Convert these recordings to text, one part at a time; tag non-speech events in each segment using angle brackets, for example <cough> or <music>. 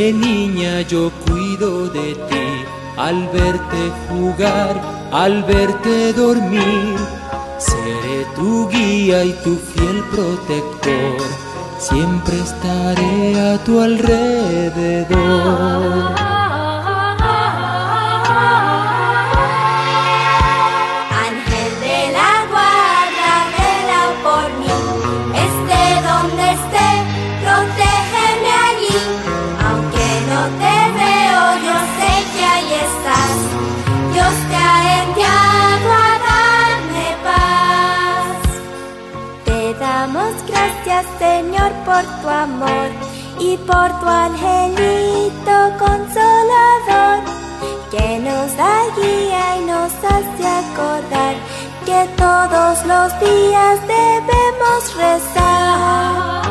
Niña, yo cuido de ti. Al verte jugar, al verte dormir, seré tu guía y tu fiel protector. Siempre estaré a tu alrededor. Señor, por tu amor y por tu angelito consolador que nos da guía y nos hace acordar que todos los días debemos rezar.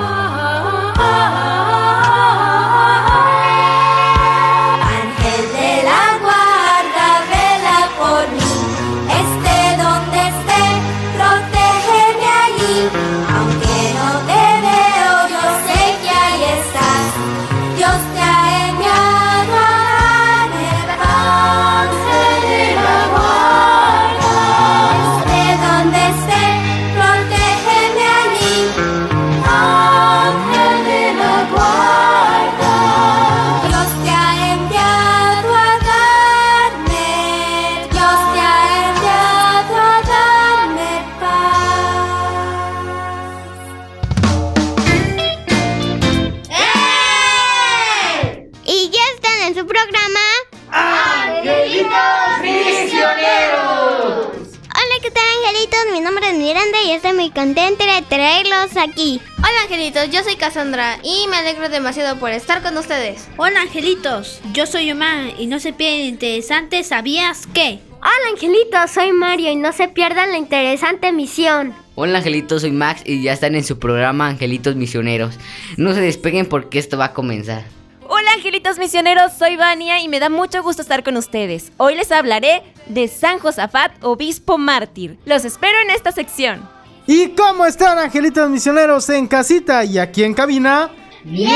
Aquí. Hola angelitos, yo soy Cassandra y me alegro demasiado por estar con ustedes. Hola angelitos, yo soy Omar y no se pierden interesante, ¿sabías qué? Hola, angelitos. Soy Mario y no se pierdan la interesante misión. Hola angelitos, soy Max y ya están en su programa Angelitos Misioneros. No se despeguen porque esto va a comenzar. Hola angelitos misioneros, soy Vania y me da mucho gusto estar con ustedes. Hoy les hablaré de San Josafat, obispo mártir. Los espero en esta sección. ¿Y cómo están, angelitos misioneros en casita y aquí en cabina? ¡Bien!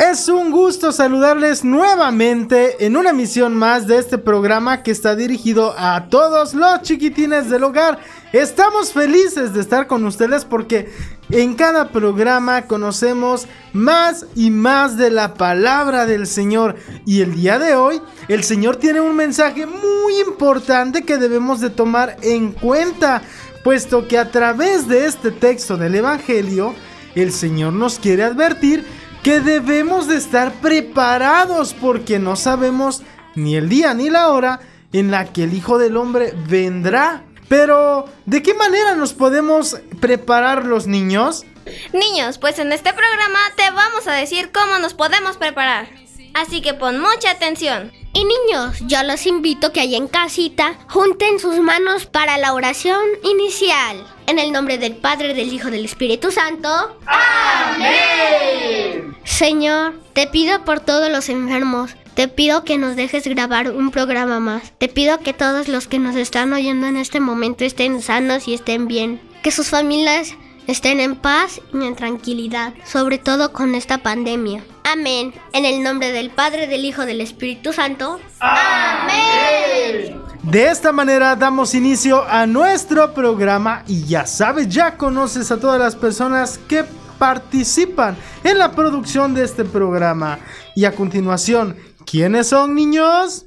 Es un gusto saludarles nuevamente en una emisión más de este programa que está dirigido a todos los chiquitines del hogar. Estamos felices de estar con ustedes porque en cada programa conocemos más y más de la palabra del Señor. Y el día de hoy el Señor tiene un mensaje muy importante que debemos de tomar en cuenta, puesto que a través de este texto del Evangelio, el Señor nos quiere advertir que debemos de estar preparados porque no sabemos ni el día ni la hora en la que el Hijo del Hombre vendrá. Pero, ¿de qué manera nos podemos preparar los niños? Niños, pues en este programa te vamos a decir cómo nos podemos preparar. Así que pon mucha atención. Y niños, yo los invito que allá en casita junten sus manos para la oración inicial. En el nombre del Padre, del Hijo, del Espíritu Santo. ¡Amén! Señor, te pido por todos los enfermos. Te pido que nos dejes grabar un programa más. Te pido que todos los que nos están oyendo en este momento estén sanos y estén bien. Que sus familias estén en paz y en tranquilidad, sobre todo con esta pandemia. Amén. En el nombre del Padre, del Hijo, del Espíritu Santo. ¡Amén! De esta manera damos inicio a nuestro programa y ya sabes, ya conoces a todas las personas que participan en la producción de este programa. Y a continuación, ¿quiénes son niños?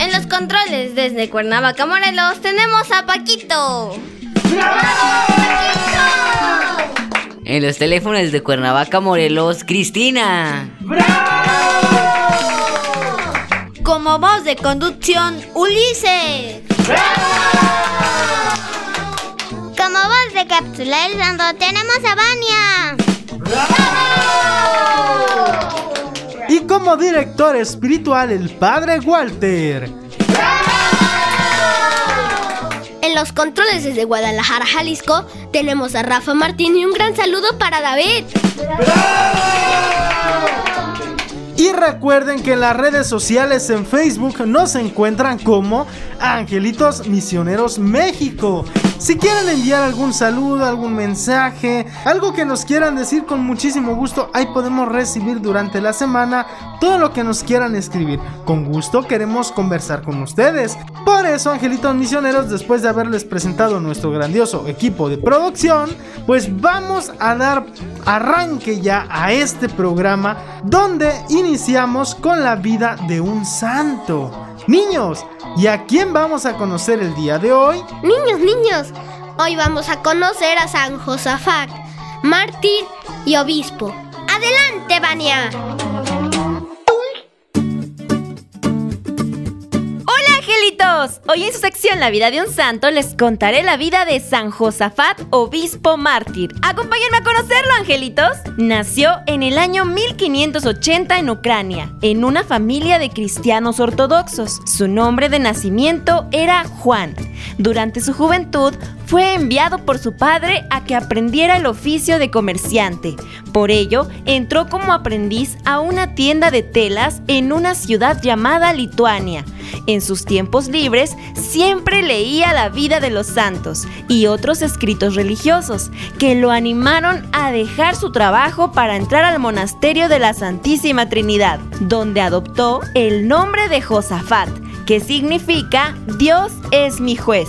En los controles desde Cuernavaca, Morelos, tenemos a Paquito. En los teléfonos de Cuernavaca, Morelos, Cristina. Como voz de conducción, Ulises. Como voz de santo tenemos a Vania. Y como director espiritual, el padre Walter. En los controles desde Guadalajara, Jalisco, tenemos a Rafa Martín y un gran saludo para David. Y recuerden que en las redes sociales en Facebook nos encuentran como Angelitos Misioneros México. Si quieren enviar algún saludo, algún mensaje, algo que nos quieran decir con muchísimo gusto, ahí podemos recibir durante la semana todo lo que nos quieran escribir. Con gusto queremos conversar con ustedes. Por eso, Angelitos Misioneros, después de haberles presentado nuestro grandioso equipo de producción, pues vamos a dar arranque ya a este programa donde iniciamos con la vida de un santo. Niños, ¿y a quién vamos a conocer el día de hoy? Niños, niños, hoy vamos a conocer a San Josafat, mártir y obispo. Adelante, Vania. Hoy en su sección La vida de un santo les contaré la vida de San Josafat, obispo mártir. Acompáñenme a conocerlo, angelitos. Nació en el año 1580 en Ucrania, en una familia de cristianos ortodoxos. Su nombre de nacimiento era Juan. Durante su juventud fue enviado por su padre a que aprendiera el oficio de comerciante. Por ello, entró como aprendiz a una tienda de telas en una ciudad llamada Lituania. En sus tiempos libres siempre leía la vida de los santos y otros escritos religiosos que lo animaron a dejar su trabajo para entrar al monasterio de la Santísima Trinidad, donde adoptó el nombre de Josafat, que significa Dios es mi juez.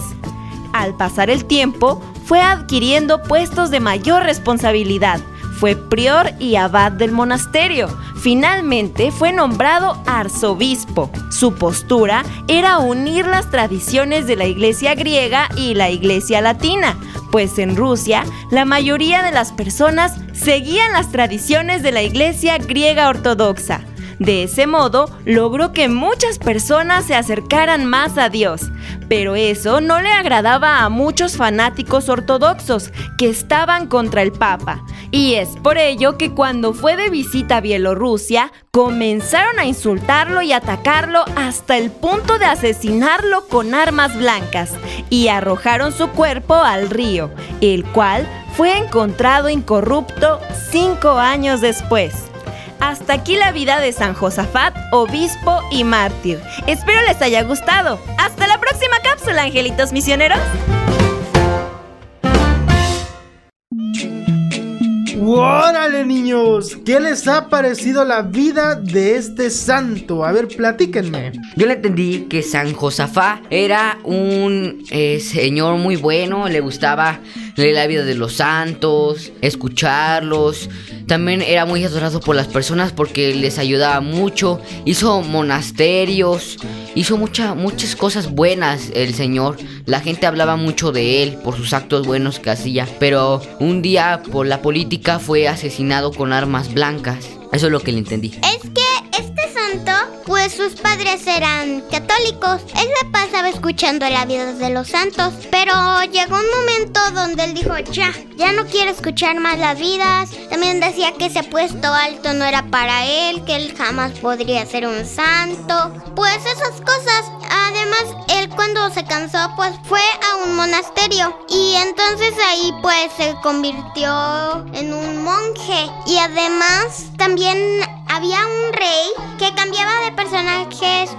Al pasar el tiempo, fue adquiriendo puestos de mayor responsabilidad. Fue prior y abad del monasterio. Finalmente fue nombrado arzobispo. Su postura era unir las tradiciones de la iglesia griega y la iglesia latina, pues en Rusia la mayoría de las personas seguían las tradiciones de la iglesia griega ortodoxa. De ese modo, logró que muchas personas se acercaran más a Dios. Pero eso no le agradaba a muchos fanáticos ortodoxos que estaban contra el Papa. Y es por ello que cuando fue de visita a Bielorrusia, comenzaron a insultarlo y atacarlo hasta el punto de asesinarlo con armas blancas y arrojaron su cuerpo al río, el cual fue encontrado incorrupto cinco años después. Hasta aquí la vida de San Josafat, obispo y mártir. Espero les haya gustado. Hasta la próxima cápsula, angelitos misioneros. ¡Órale, niños! ¿Qué les ha parecido la vida de este santo? A ver, platíquenme. Yo le entendí que San Josafá era un eh, señor muy bueno, le gustaba leer la vida de los santos, escucharlos. También era muy adorado por las personas porque les ayudaba mucho. Hizo monasterios, hizo mucha, muchas cosas buenas el señor. La gente hablaba mucho de él por sus actos buenos que hacía. Pero un día por la política fue asesinado con armas blancas. Eso es lo que le entendí. Es que pues sus padres eran católicos. Él se pasaba escuchando la vida de los santos. Pero llegó un momento donde él dijo, ya, ya no quiero escuchar más las vidas. También decía que ese puesto alto no era para él, que él jamás podría ser un santo. Pues esas cosas. Además, él cuando se cansó, pues fue a un monasterio. Y entonces ahí pues se convirtió en un monje. Y además también había un rey que cambiaba de personajes.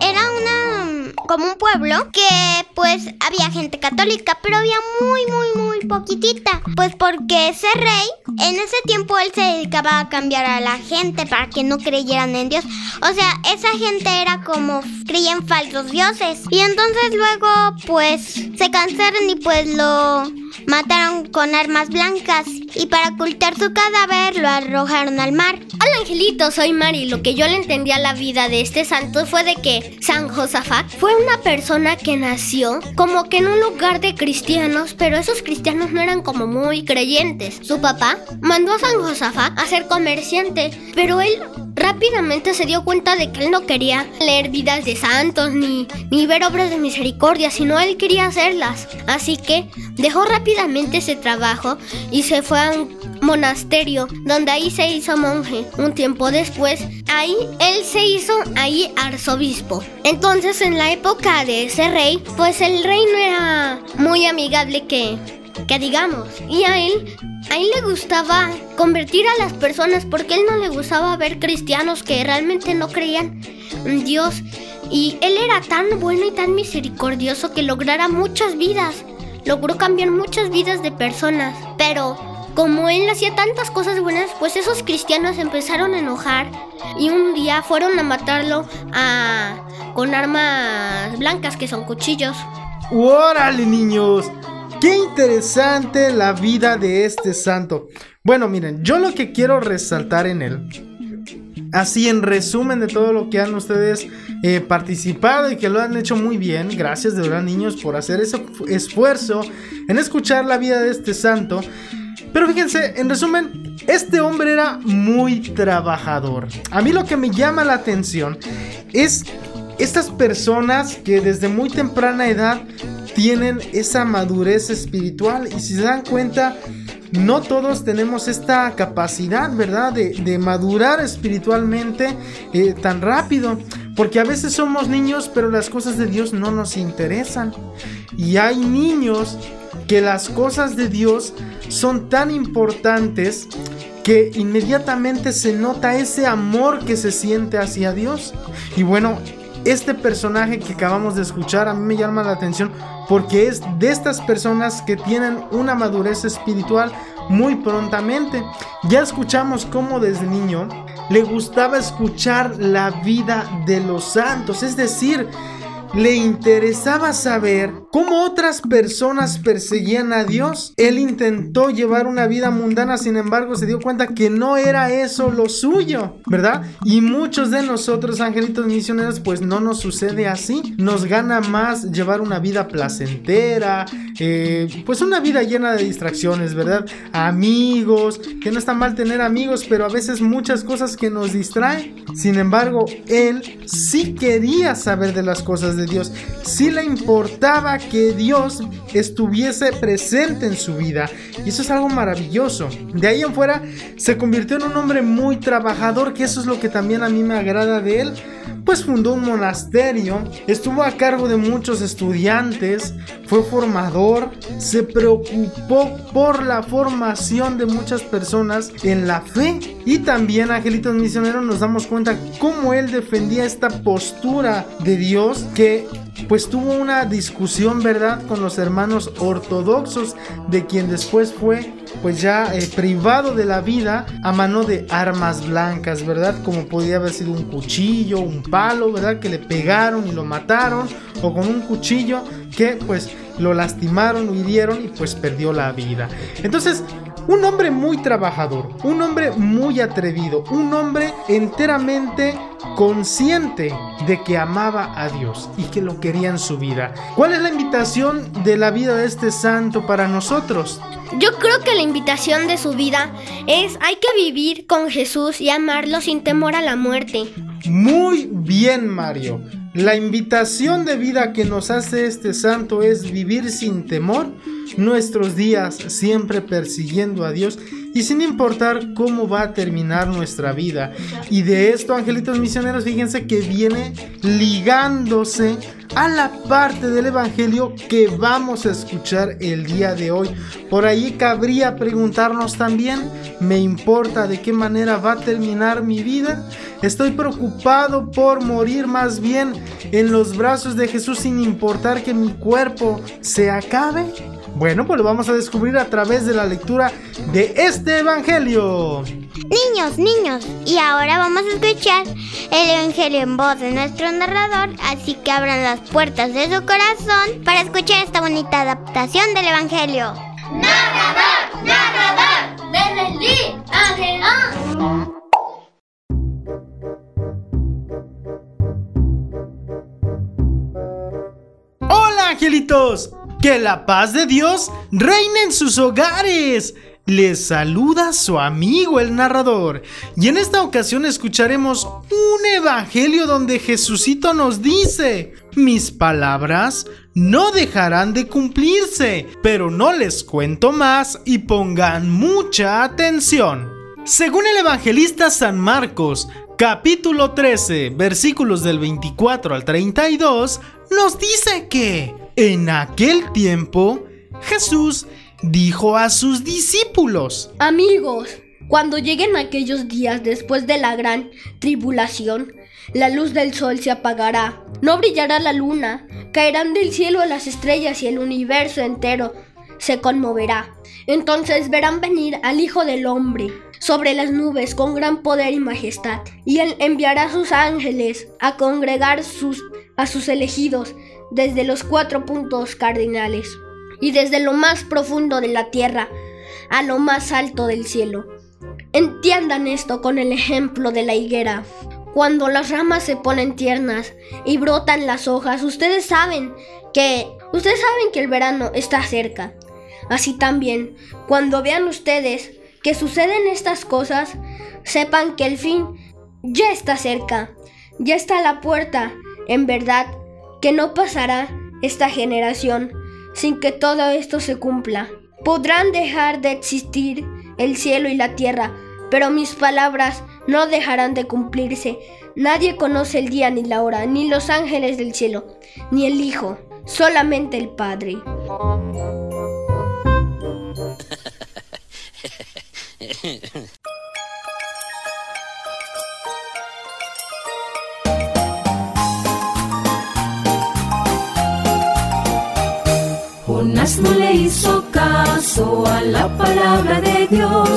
Era una como un pueblo que pues había gente católica, pero había muy, muy, muy poquitita. Pues porque ese rey, en ese tiempo él se dedicaba a cambiar a la gente para que no creyeran en Dios. O sea, esa gente era como creía en falsos dioses. Y entonces luego pues se cansaron y pues lo mataron con armas blancas. Y para ocultar su cadáver lo arrojaron al mar. Hola Angelito, soy Mari. Lo que yo le entendí a la vida de este santo fue de que San Josafat fue una persona que nació como que en un lugar de cristianos, pero esos cristianos no eran como muy creyentes. Su papá mandó a San Josafat a ser comerciante, pero él rápidamente se dio cuenta de que él no quería leer vidas de santos ni, ni ver obras de misericordia, sino él quería hacerlas. Así que dejó rápidamente ese trabajo y se fue a un monasterio donde ahí se hizo monje. Un tiempo después, ahí él se hizo ahí arzobispo. Entonces en la época de ese rey, pues el rey no era muy amigable que, que digamos. Y a él, a él le gustaba convertir a las personas porque él no le gustaba ver cristianos que realmente no creían en Dios. Y él era tan bueno y tan misericordioso que lograra muchas vidas. Logró cambiar muchas vidas de personas. Pero como él hacía tantas cosas buenas, pues esos cristianos empezaron a enojar y un día fueron a matarlo con armas blancas que son cuchillos. ¡Órale, niños! ¡Qué interesante la vida de este santo! Bueno, miren, yo lo que quiero resaltar en él, así en resumen de todo lo que han ustedes eh, participado y que lo han hecho muy bien, gracias de verdad niños por hacer ese esfuerzo en escuchar la vida de este santo. Pero fíjense, en resumen, este hombre era muy trabajador. A mí lo que me llama la atención es estas personas que desde muy temprana edad tienen esa madurez espiritual y si se dan cuenta, no todos tenemos esta capacidad, ¿verdad? De, de madurar espiritualmente eh, tan rápido. Porque a veces somos niños, pero las cosas de Dios no nos interesan. Y hay niños que las cosas de Dios son tan importantes que inmediatamente se nota ese amor que se siente hacia Dios. Y bueno, este personaje que acabamos de escuchar a mí me llama la atención porque es de estas personas que tienen una madurez espiritual muy prontamente. Ya escuchamos cómo desde niño le gustaba escuchar la vida de los santos, es decir, le interesaba saber cómo otras personas perseguían a Dios. Él intentó llevar una vida mundana, sin embargo se dio cuenta que no era eso lo suyo, ¿verdad? Y muchos de nosotros, angelitos misioneros, pues no nos sucede así. Nos gana más llevar una vida placentera, eh, pues una vida llena de distracciones, ¿verdad? Amigos, que no está mal tener amigos, pero a veces muchas cosas que nos distraen. Sin embargo, él sí quería saber de las cosas de Dios. Sí le importaba que Dios estuviese presente en su vida. Y eso es algo maravilloso. De ahí en fuera se convirtió en un hombre muy trabajador, que eso es lo que también a mí me agrada de él. Pues fundó un monasterio, estuvo a cargo de muchos estudiantes, fue formador, se preocupó por la formación de muchas personas en la fe. Y también, Angelitos Misioneros, nos damos cuenta cómo él defendía esta postura de Dios que pues tuvo una discusión, ¿verdad?, con los hermanos ortodoxos, de quien después fue, pues ya eh, privado de la vida a mano de armas blancas, ¿verdad? Como podía haber sido un cuchillo, un palo, ¿verdad? Que le pegaron y lo mataron, o con un cuchillo que pues lo lastimaron, lo hirieron y pues perdió la vida. Entonces, un hombre muy trabajador, un hombre muy atrevido, un hombre enteramente consciente de que amaba a Dios y que lo quería en su vida. ¿Cuál es la invitación de la vida de este santo para nosotros? Yo creo que la invitación de su vida es hay que vivir con Jesús y amarlo sin temor a la muerte. Muy bien, Mario. La invitación de vida que nos hace este santo es vivir sin temor nuestros días siempre persiguiendo a Dios y sin importar cómo va a terminar nuestra vida. Y de esto, angelitos misioneros, fíjense que viene ligándose a la parte del Evangelio que vamos a escuchar el día de hoy. Por ahí cabría preguntarnos también, ¿me importa de qué manera va a terminar mi vida? Estoy preocupado por morir más bien en los brazos de Jesús sin importar que mi cuerpo se acabe. Bueno, pues lo vamos a descubrir a través de la lectura de este Evangelio. Niños, niños, y ahora vamos a escuchar el Evangelio en voz de nuestro narrador, así que abran las puertas de su corazón para escuchar esta bonita adaptación del Evangelio. Narrador, narrador, Benelí, Angelón. Hola angelitos, que la paz de Dios reine en sus hogares. Les saluda su amigo el narrador y en esta ocasión escucharemos un evangelio donde Jesucito nos dice, mis palabras no dejarán de cumplirse, pero no les cuento más y pongan mucha atención. Según el evangelista San Marcos, capítulo 13, versículos del 24 al 32, nos dice que en aquel tiempo Jesús dijo a sus discípulos, Amigos, cuando lleguen aquellos días después de la gran tribulación, la luz del sol se apagará, no brillará la luna, caerán del cielo las estrellas y el universo entero se conmoverá. Entonces verán venir al Hijo del Hombre sobre las nubes con gran poder y majestad, y él enviará a sus ángeles a congregar sus, a sus elegidos desde los cuatro puntos cardinales y desde lo más profundo de la tierra a lo más alto del cielo. Entiendan esto con el ejemplo de la higuera. Cuando las ramas se ponen tiernas y brotan las hojas, ustedes saben que ustedes saben que el verano está cerca. Así también, cuando vean ustedes que suceden estas cosas, sepan que el fin ya está cerca, ya está a la puerta. En verdad que no pasará esta generación sin que todo esto se cumpla. Podrán dejar de existir el cielo y la tierra, pero mis palabras no dejarán de cumplirse. Nadie conoce el día ni la hora, ni los ángeles del cielo, ni el Hijo, solamente el Padre. <laughs> No le hizo caso a la palabra de Dios,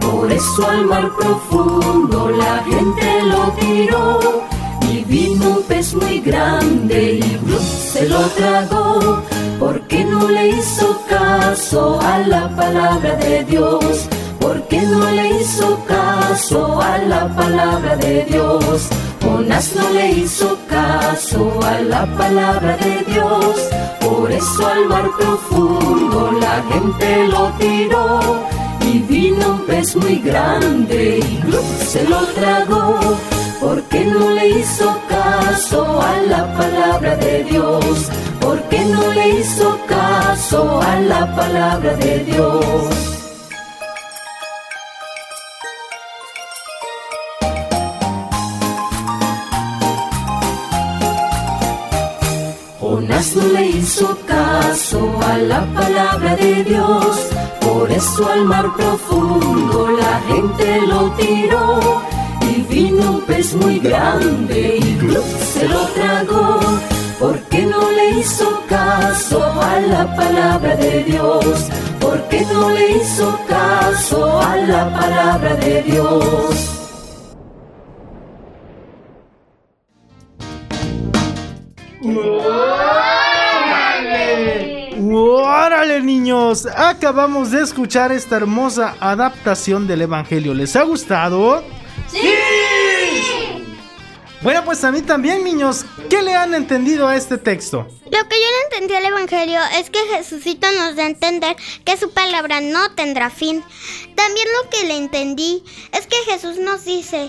por eso al mar profundo la gente lo tiró. Y vino un pez muy grande y ¡brum! se lo tragó, porque no le hizo caso a la palabra de Dios, porque no le hizo caso a la palabra de Dios. Jonás no le hizo caso a la palabra de Dios, por eso al mar profundo la gente lo tiró. Y vino un pez muy grande y ¡glup! se lo tragó, porque no le hizo caso a la palabra de Dios, porque no le hizo caso a la palabra de Dios. Le hizo caso a la palabra de Dios, por eso al mar profundo la gente lo tiró. Y vino un pez muy grande y se lo tragó, porque no le hizo caso a la palabra de Dios, porque no le hizo caso a la palabra de Dios. ¡Órale niños! Acabamos de escuchar esta hermosa adaptación del Evangelio. ¿Les ha gustado? ¡Sí! Bueno, pues a mí también niños. ¿Qué le han entendido a este texto? Lo que yo le entendí al Evangelio es que Jesucito nos da a entender que su palabra no tendrá fin. También lo que le entendí es que Jesús nos dice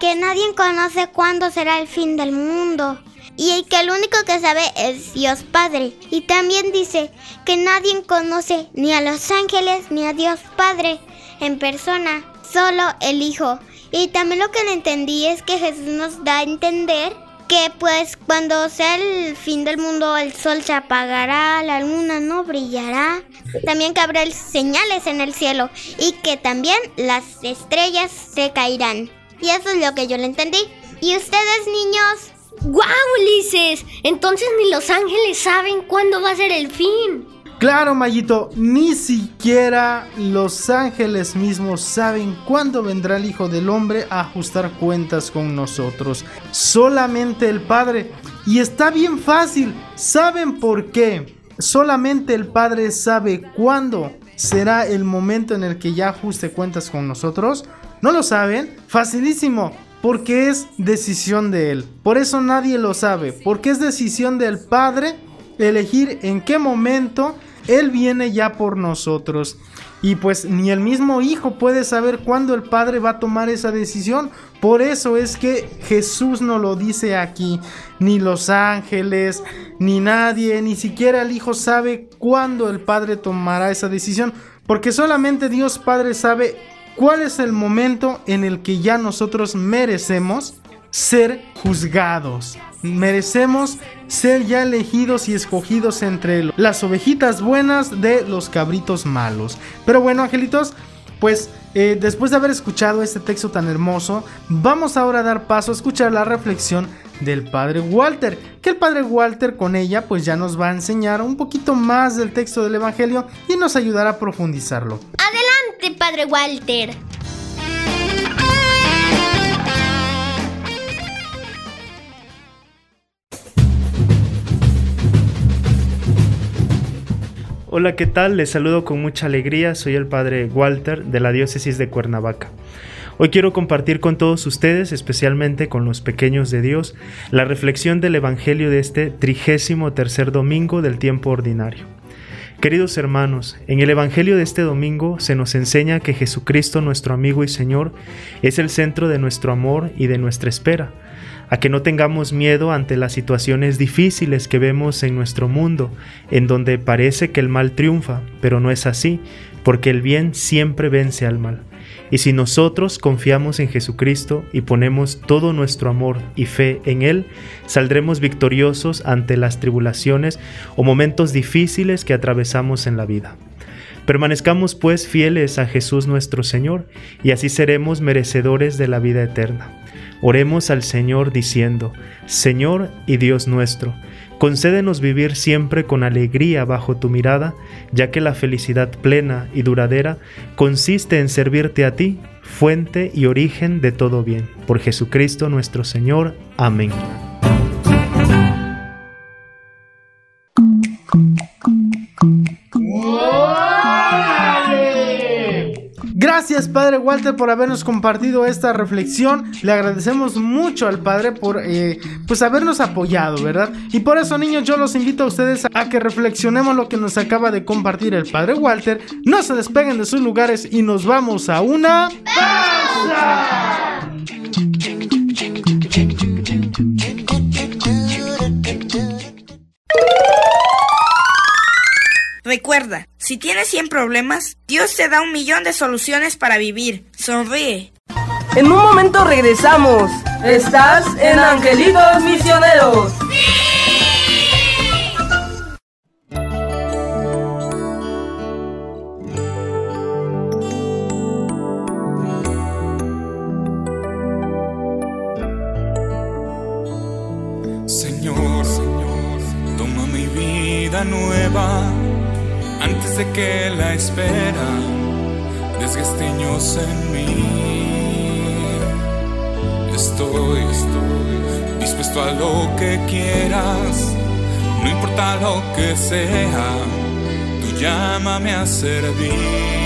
que nadie conoce cuándo será el fin del mundo y que el único que sabe es Dios Padre. Y también dice que nadie conoce ni a los ángeles ni a Dios Padre. en persona, solo el Hijo. Y también lo que le entendí es que Jesús nos da a entender que pues cuando sea el fin del mundo el sol se apagará, la luna no brillará, también que habrá señales en el cielo y que también las estrellas se caerán. Y eso es lo que yo le entendí. ¿Y ustedes niños? ¡Guau, Ulises! Entonces ni los ángeles saben cuándo va a ser el fin. Claro, Mayito, ni siquiera los ángeles mismos saben cuándo vendrá el Hijo del Hombre a ajustar cuentas con nosotros. Solamente el Padre. Y está bien fácil. ¿Saben por qué? Solamente el Padre sabe cuándo será el momento en el que ya ajuste cuentas con nosotros. ¿No lo saben? Facilísimo. Porque es decisión de Él. Por eso nadie lo sabe. Porque es decisión del Padre elegir en qué momento él viene ya por nosotros. Y pues ni el mismo Hijo puede saber cuándo el Padre va a tomar esa decisión. Por eso es que Jesús no lo dice aquí. Ni los ángeles, ni nadie, ni siquiera el Hijo sabe cuándo el Padre tomará esa decisión. Porque solamente Dios Padre sabe cuál es el momento en el que ya nosotros merecemos ser juzgados. Merecemos ser ya elegidos y escogidos entre las ovejitas buenas de los cabritos malos. Pero bueno, angelitos, pues eh, después de haber escuchado este texto tan hermoso, vamos ahora a dar paso a escuchar la reflexión del padre Walter, que el padre Walter con ella pues ya nos va a enseñar un poquito más del texto del Evangelio y nos ayudará a profundizarlo. Adelante, padre Walter. Hola, ¿qué tal? Les saludo con mucha alegría. Soy el padre Walter de la diócesis de Cuernavaca. Hoy quiero compartir con todos ustedes, especialmente con los pequeños de Dios, la reflexión del Evangelio de este trigésimo tercer domingo del tiempo ordinario. Queridos hermanos, en el Evangelio de este domingo se nos enseña que Jesucristo, nuestro amigo y Señor, es el centro de nuestro amor y de nuestra espera a que no tengamos miedo ante las situaciones difíciles que vemos en nuestro mundo, en donde parece que el mal triunfa, pero no es así, porque el bien siempre vence al mal. Y si nosotros confiamos en Jesucristo y ponemos todo nuestro amor y fe en Él, saldremos victoriosos ante las tribulaciones o momentos difíciles que atravesamos en la vida. Permanezcamos pues fieles a Jesús nuestro Señor, y así seremos merecedores de la vida eterna. Oremos al Señor diciendo, Señor y Dios nuestro, concédenos vivir siempre con alegría bajo tu mirada, ya que la felicidad plena y duradera consiste en servirte a ti, fuente y origen de todo bien. Por Jesucristo nuestro Señor. Amén. Gracias Padre Walter por habernos compartido esta reflexión. Le agradecemos mucho al Padre por eh, pues habernos apoyado, ¿verdad? Y por eso niños yo los invito a ustedes a que reflexionemos lo que nos acaba de compartir el Padre Walter. No se despeguen de sus lugares y nos vamos a una pausa. Recuerda, si tienes 100 problemas, Dios te da un millón de soluciones para vivir. Sonríe. En un momento regresamos. Estás en Angelitos Misioneros. Señor, Señor, toma mi vida nueva antes de que la espera desgasteños en mí. Estoy, estoy dispuesto a lo que quieras, no importa lo que sea, tú llámame a servir.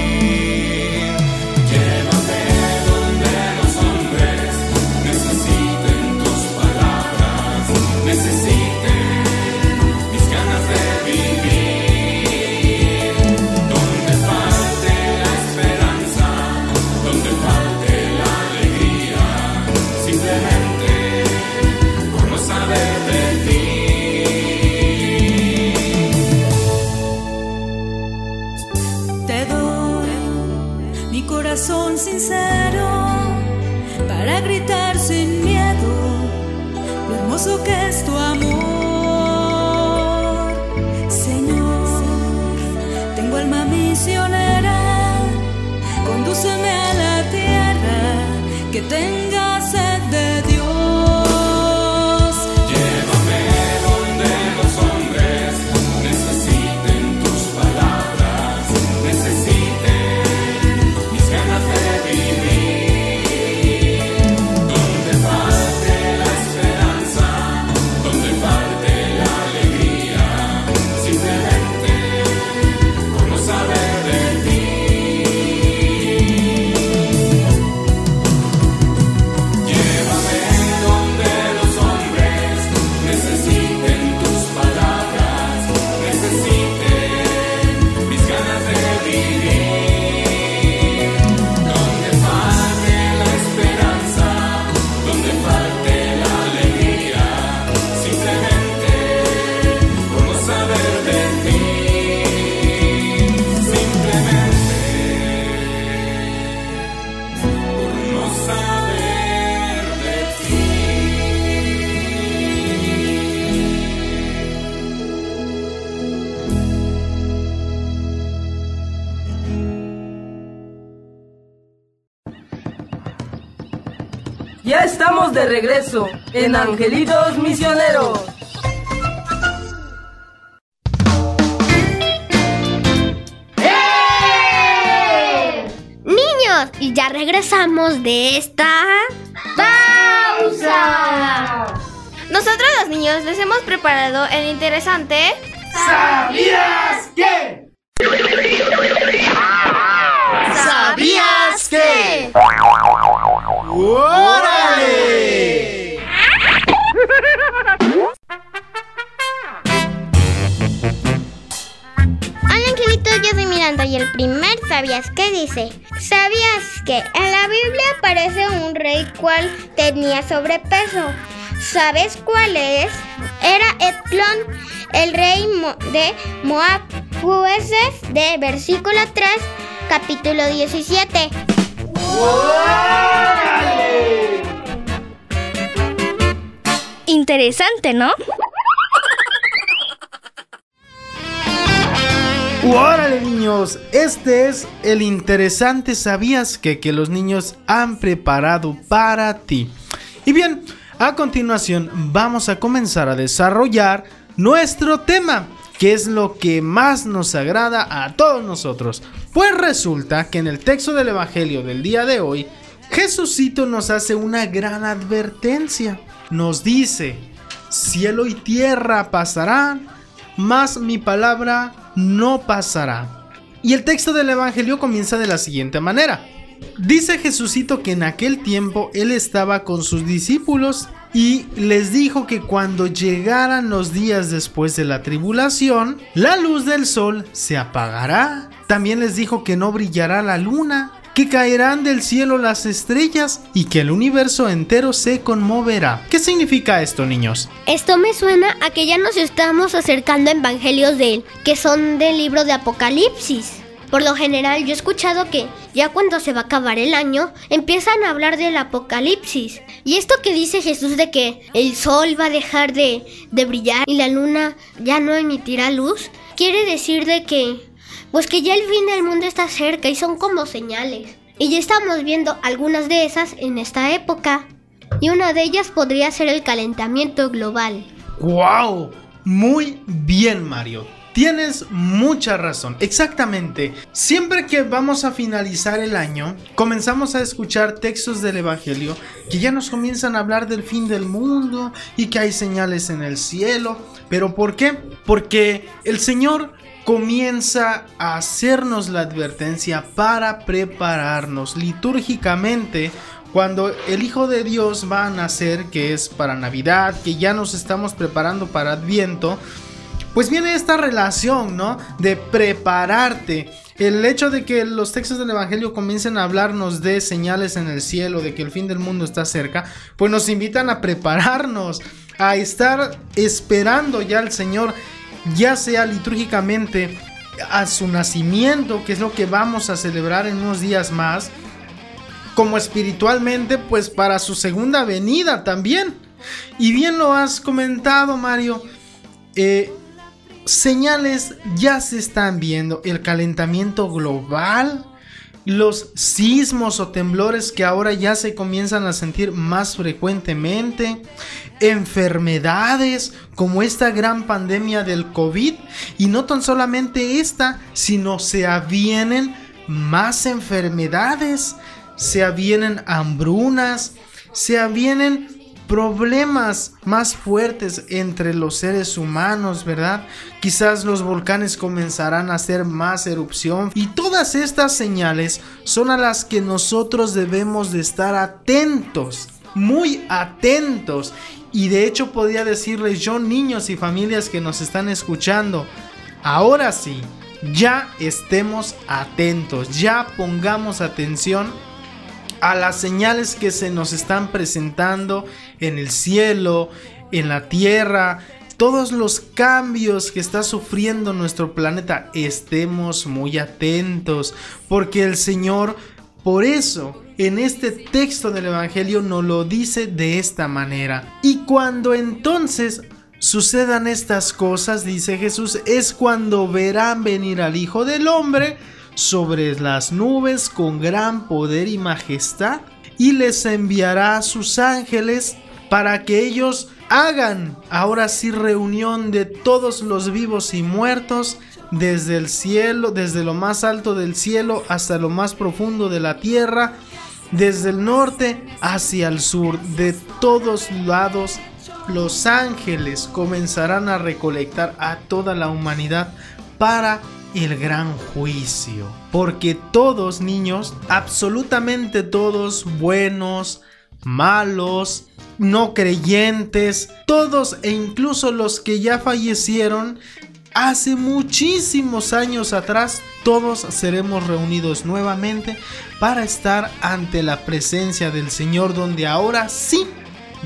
Regreso en Angelitos Misioneros. Niños, y ya regresamos de esta pausa. Nosotros los niños les hemos preparado el interesante ¿Sabías qué? ¿Sabías qué? ¡Órale! Hola angelitos, yo soy Miranda y el primer ¿sabías qué dice? ¿Sabías que en la Biblia aparece un rey cual tenía sobrepeso? ¿Sabes cuál es? Era Etlón, el rey de Moab. Jueces de versículo 3, capítulo 17. Interesante, ¿no? ¡Órale niños! Este es el interesante ¿Sabías que? que los niños han preparado para ti. Y bien, a continuación vamos a comenzar a desarrollar nuestro tema, que es lo que más nos agrada a todos nosotros. Pues resulta que en el texto del Evangelio del día de hoy, Jesucito nos hace una gran advertencia. Nos dice, cielo y tierra pasarán, mas mi palabra no pasará. Y el texto del Evangelio comienza de la siguiente manera. Dice Jesucito que en aquel tiempo él estaba con sus discípulos y les dijo que cuando llegaran los días después de la tribulación, la luz del sol se apagará. También les dijo que no brillará la luna, que caerán del cielo las estrellas y que el universo entero se conmoverá. ¿Qué significa esto, niños? Esto me suena a que ya nos estamos acercando a evangelios de él, que son del libro de Apocalipsis. Por lo general yo he escuchado que ya cuando se va a acabar el año empiezan a hablar del apocalipsis. Y esto que dice Jesús de que el sol va a dejar de, de brillar y la luna ya no emitirá luz, quiere decir de que pues que ya el fin del mundo está cerca y son como señales. Y ya estamos viendo algunas de esas en esta época. Y una de ellas podría ser el calentamiento global. ¡Wow! Muy bien, Mario. Tienes mucha razón, exactamente. Siempre que vamos a finalizar el año, comenzamos a escuchar textos del Evangelio que ya nos comienzan a hablar del fin del mundo y que hay señales en el cielo. ¿Pero por qué? Porque el Señor comienza a hacernos la advertencia para prepararnos litúrgicamente cuando el Hijo de Dios va a nacer, que es para Navidad, que ya nos estamos preparando para Adviento, pues viene esta relación, ¿no? De prepararte. El hecho de que los textos del Evangelio comiencen a hablarnos de señales en el cielo, de que el fin del mundo está cerca, pues nos invitan a prepararnos, a estar esperando ya al Señor, ya sea litúrgicamente a su nacimiento, que es lo que vamos a celebrar en unos días más, como espiritualmente, pues para su segunda venida también. Y bien lo has comentado, Mario. eh, señales ya se están viendo. El calentamiento global, los sismos o temblores que ahora ya se comienzan a sentir más frecuentemente, enfermedades como esta gran pandemia del COVID. Y no tan solamente esta, sino se avienen más enfermedades, se avienen hambrunas, se avienen problemas más fuertes entre los seres humanos, ¿verdad? Quizás los volcanes comenzarán a hacer más erupción y todas estas señales son a las que nosotros debemos de estar atentos, muy atentos. Y de hecho podría decirles yo, niños y familias que nos están escuchando, ahora sí, ya estemos atentos, ya pongamos atención a las señales que se nos están presentando en el cielo, en la tierra, todos los cambios que está sufriendo nuestro planeta, estemos muy atentos, porque el Señor, por eso, en este texto del Evangelio nos lo dice de esta manera. Y cuando entonces sucedan estas cosas, dice Jesús, es cuando verán venir al Hijo del Hombre, sobre las nubes con gran poder y majestad y les enviará a sus ángeles para que ellos hagan ahora sí reunión de todos los vivos y muertos desde el cielo, desde lo más alto del cielo hasta lo más profundo de la tierra, desde el norte hacia el sur, de todos lados los ángeles comenzarán a recolectar a toda la humanidad para el gran juicio. Porque todos niños, absolutamente todos, buenos, malos, no creyentes, todos e incluso los que ya fallecieron, hace muchísimos años atrás, todos seremos reunidos nuevamente para estar ante la presencia del Señor, donde ahora sí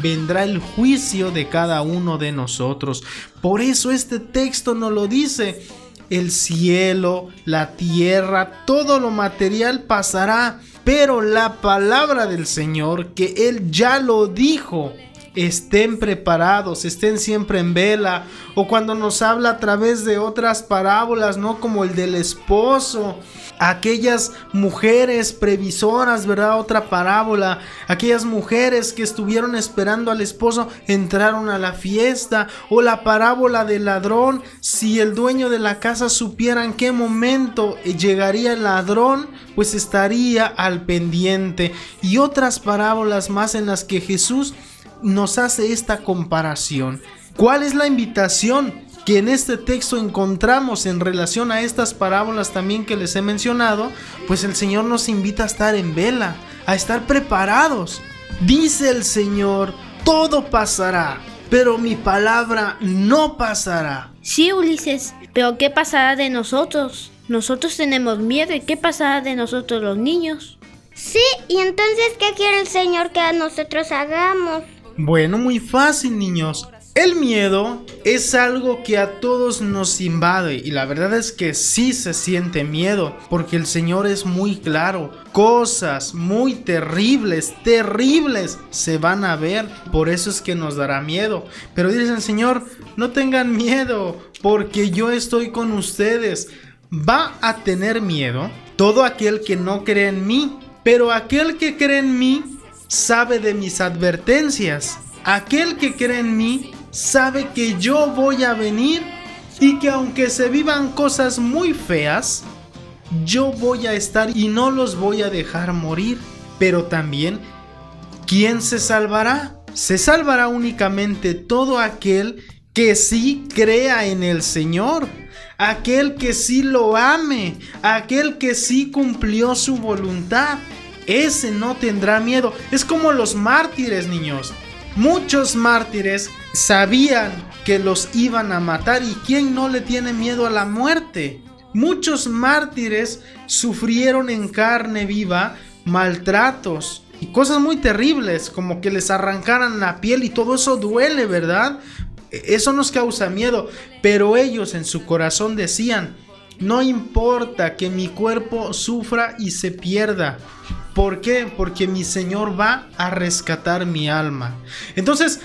vendrá el juicio de cada uno de nosotros. Por eso este texto nos lo dice el cielo, la tierra, todo lo material pasará, pero la palabra del Señor, que Él ya lo dijo, estén preparados, estén siempre en vela, o cuando nos habla a través de otras parábolas, ¿no? Como el del esposo, aquellas mujeres previsoras, ¿verdad? Otra parábola, aquellas mujeres que estuvieron esperando al esposo entraron a la fiesta, o la parábola del ladrón, si el dueño de la casa supiera en qué momento llegaría el ladrón, pues estaría al pendiente, y otras parábolas más en las que Jesús nos hace esta comparación. ¿Cuál es la invitación que en este texto encontramos en relación a estas parábolas también que les he mencionado? Pues el Señor nos invita a estar en vela, a estar preparados. Dice el Señor, todo pasará, pero mi palabra no pasará. Sí, Ulises, pero ¿qué pasará de nosotros? Nosotros tenemos miedo y ¿qué pasará de nosotros los niños? Sí, y entonces, ¿qué quiere el Señor que nosotros hagamos? Bueno, muy fácil, niños. El miedo es algo que a todos nos invade y la verdad es que sí se siente miedo porque el Señor es muy claro. Cosas muy terribles, terribles se van a ver, por eso es que nos dará miedo. Pero dice el Señor, no tengan miedo porque yo estoy con ustedes. Va a tener miedo todo aquel que no cree en mí, pero aquel que cree en mí sabe de mis advertencias. Aquel que cree en mí sabe que yo voy a venir y que aunque se vivan cosas muy feas, yo voy a estar y no los voy a dejar morir. Pero también, ¿quién se salvará? Se salvará únicamente todo aquel que sí crea en el Señor, aquel que sí lo ame, aquel que sí cumplió su voluntad. Ese no tendrá miedo. Es como los mártires, niños. Muchos mártires sabían que los iban a matar y quién no le tiene miedo a la muerte. Muchos mártires sufrieron en carne viva maltratos y cosas muy terribles, como que les arrancaran la piel y todo eso duele, ¿verdad? Eso nos causa miedo, pero ellos en su corazón decían, No importa que mi cuerpo sufra y se pierda. ¿Por qué? Porque mi Señor va a rescatar mi alma. Entonces,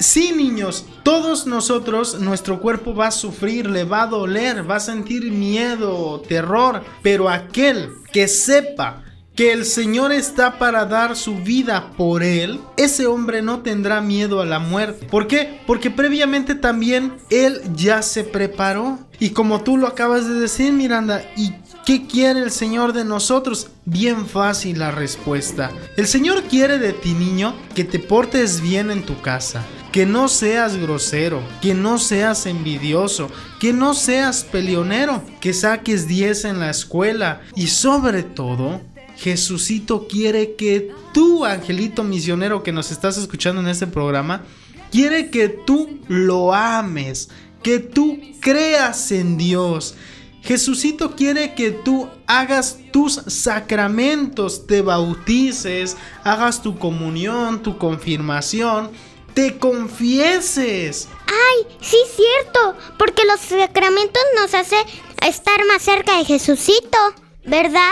Sí, niños, todos nosotros, nuestro cuerpo va a sufrir, le va a doler, va a sentir miedo, terror, pero aquel que sepa que el Señor está para dar su vida por él, ese hombre no tendrá miedo a la muerte. ¿Por qué? Porque previamente también él ya se preparó. Y como tú lo acabas de decir, Miranda, ¿y qué quiere el Señor de nosotros? Bien fácil la respuesta. El Señor quiere de ti, niño, que te portes bien en tu casa, que no seas grosero, que no seas envidioso, que no seas peleonero, que saques 10 en la escuela y sobre todo Jesucito quiere que tú, angelito misionero que nos estás escuchando en este programa, quiere que tú lo ames, que tú creas en Dios. Jesucito quiere que tú hagas tus sacramentos, te bautices, hagas tu comunión, tu confirmación, te confieses. Ay, sí, cierto, porque los sacramentos nos hacen estar más cerca de Jesucito, ¿verdad?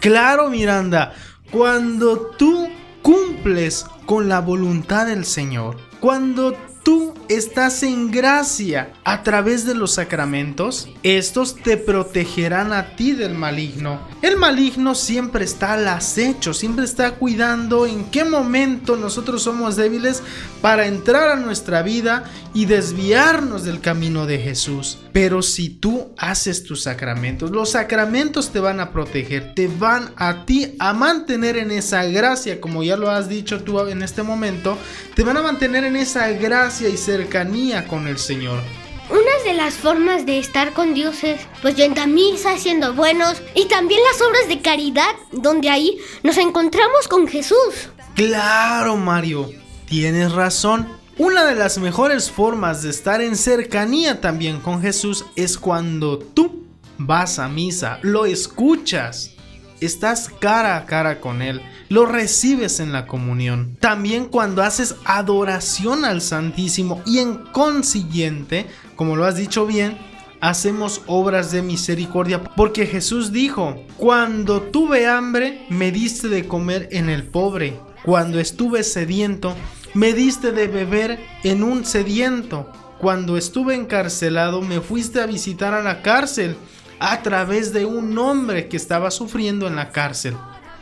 Claro, Miranda, cuando tú cumples con la voluntad del Señor, cuando tú estás en gracia a través de los sacramentos, estos te protegerán a ti del maligno. El maligno siempre está al acecho, siempre está cuidando en qué momento nosotros somos débiles para entrar a nuestra vida y desviarnos del camino de Jesús. Pero si tú haces tus sacramentos, los sacramentos te van a proteger, te van a ti a mantener en esa gracia, como ya lo has dicho tú en este momento, te van a mantener en esa gracia y cercanía con el Señor. Una de las formas de estar con Dios es pues yendo a misa, siendo buenos y también las obras de caridad, donde ahí nos encontramos con Jesús. Claro, Mario, tienes razón. Una de las mejores formas de estar en cercanía también con Jesús es cuando tú vas a misa, lo escuchas, estás cara a cara con Él, lo recibes en la comunión. También cuando haces adoración al Santísimo y en consiguiente, como lo has dicho bien, hacemos obras de misericordia. Porque Jesús dijo, cuando tuve hambre, me diste de comer en el pobre. Cuando estuve sediento, me diste de beber en un sediento. Cuando estuve encarcelado, me fuiste a visitar a la cárcel a través de un hombre que estaba sufriendo en la cárcel.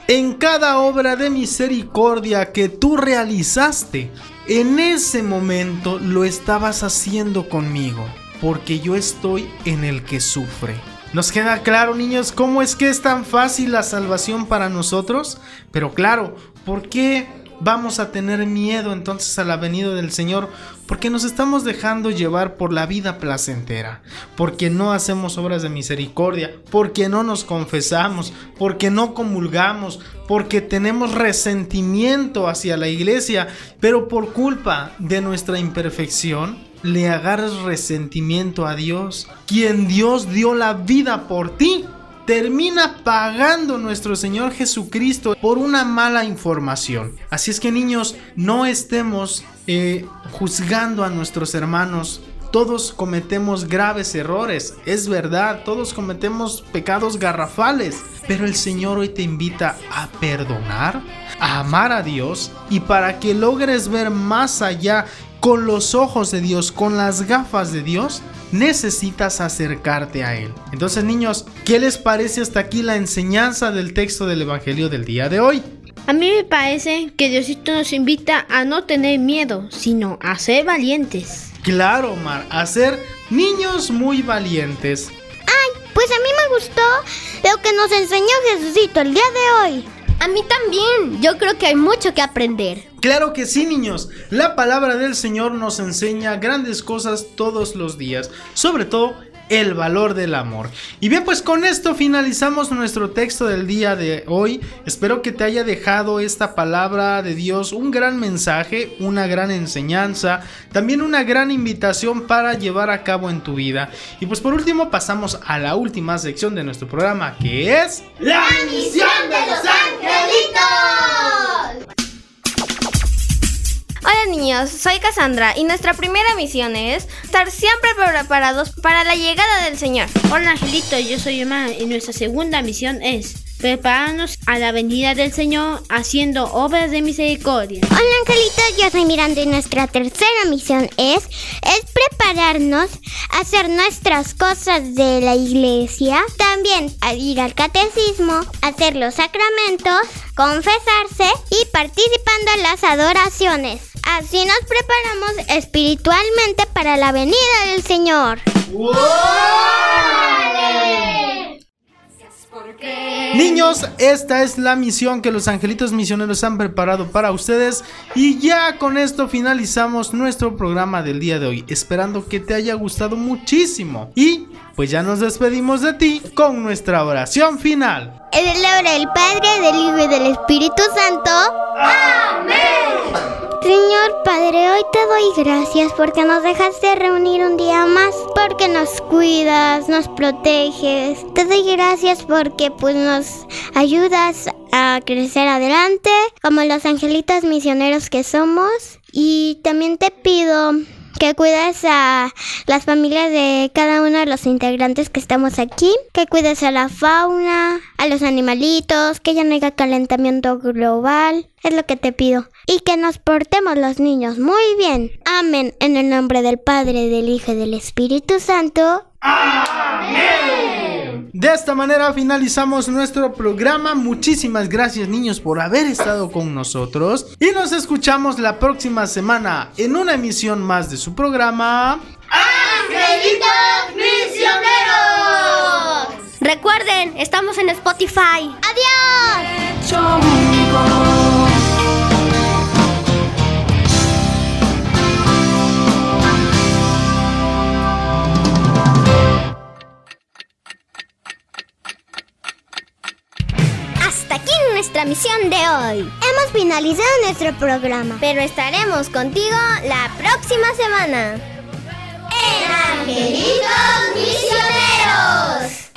En cada obra de misericordia que tú realizaste, en ese momento lo estabas haciendo conmigo, porque yo estoy en el que sufre. ¿Nos queda claro, niños, cómo es que es tan fácil la salvación para nosotros? Pero claro, ¿por qué vamos a tener miedo entonces a la venida del Señor? Porque nos estamos dejando llevar por la vida placentera, porque no hacemos obras de misericordia, porque no nos confesamos, porque no comulgamos, porque tenemos resentimiento hacia la iglesia, pero por culpa de nuestra imperfección, le agarras resentimiento a Dios, quien Dios dio la vida por ti termina pagando nuestro Señor Jesucristo por una mala información. Así es que niños, no estemos eh, juzgando a nuestros hermanos. Todos cometemos graves errores, es verdad, todos cometemos pecados garrafales, pero el Señor hoy te invita a perdonar, a amar a Dios y para que logres ver más allá con los ojos de Dios, con las gafas de Dios, necesitas acercarte a Él. Entonces niños, ¿qué les parece hasta aquí la enseñanza del texto del Evangelio del día de hoy? A mí me parece que Diosito nos invita a no tener miedo, sino a ser valientes. Claro, Mar, a ser niños muy valientes. Ay, pues a mí me gustó lo que nos enseñó Jesucito el día de hoy. A mí también, yo creo que hay mucho que aprender. Claro que sí, niños. La palabra del Señor nos enseña grandes cosas todos los días, sobre todo el valor del amor. Y bien, pues con esto finalizamos nuestro texto del día de hoy. Espero que te haya dejado esta palabra de Dios un gran mensaje, una gran enseñanza, también una gran invitación para llevar a cabo en tu vida. Y pues por último pasamos a la última sección de nuestro programa, que es... ¡La misión de niños, soy Cassandra y nuestra primera misión es estar siempre preparados para la llegada del Señor. Hola Angelito, yo soy Emma y nuestra segunda misión es prepararnos a la venida del Señor haciendo obras de misericordia. Hola angelitos, yo soy Miranda y nuestra tercera misión es, es prepararnos a hacer nuestras cosas de la iglesia, también a ir al catecismo, hacer los sacramentos, confesarse y participando en las adoraciones. Así nos preparamos espiritualmente para la venida del Señor. Niños, esta es la misión que los angelitos misioneros han preparado para ustedes y ya con esto finalizamos nuestro programa del día de hoy, esperando que te haya gustado muchísimo y pues ya nos despedimos de ti con nuestra oración final. En el nombre del Padre, del Hijo y del Espíritu Santo. ¡Amén! Señor Padre, hoy te doy gracias porque nos dejaste reunir un día más, porque nos cuidas, nos proteges. Te doy gracias porque pues nos ayudas a crecer adelante como los angelitos misioneros que somos. Y también te pido que cuides a las familias de cada uno de los integrantes que estamos aquí, que cuides a la fauna, a los animalitos, que ya no haya calentamiento global, es lo que te pido. Y que nos portemos los niños muy bien. Amén. En el nombre del Padre, del Hijo y del Espíritu Santo. De esta manera finalizamos nuestro programa. Muchísimas gracias niños por haber estado con nosotros. Y nos escuchamos la próxima semana en una emisión más de su programa. ¡Angelitos misioneros! Recuerden, estamos en Spotify. ¡Adiós! hasta aquí nuestra misión de hoy. Hemos finalizado nuestro programa, pero estaremos contigo la próxima semana. ¡En Misioneros!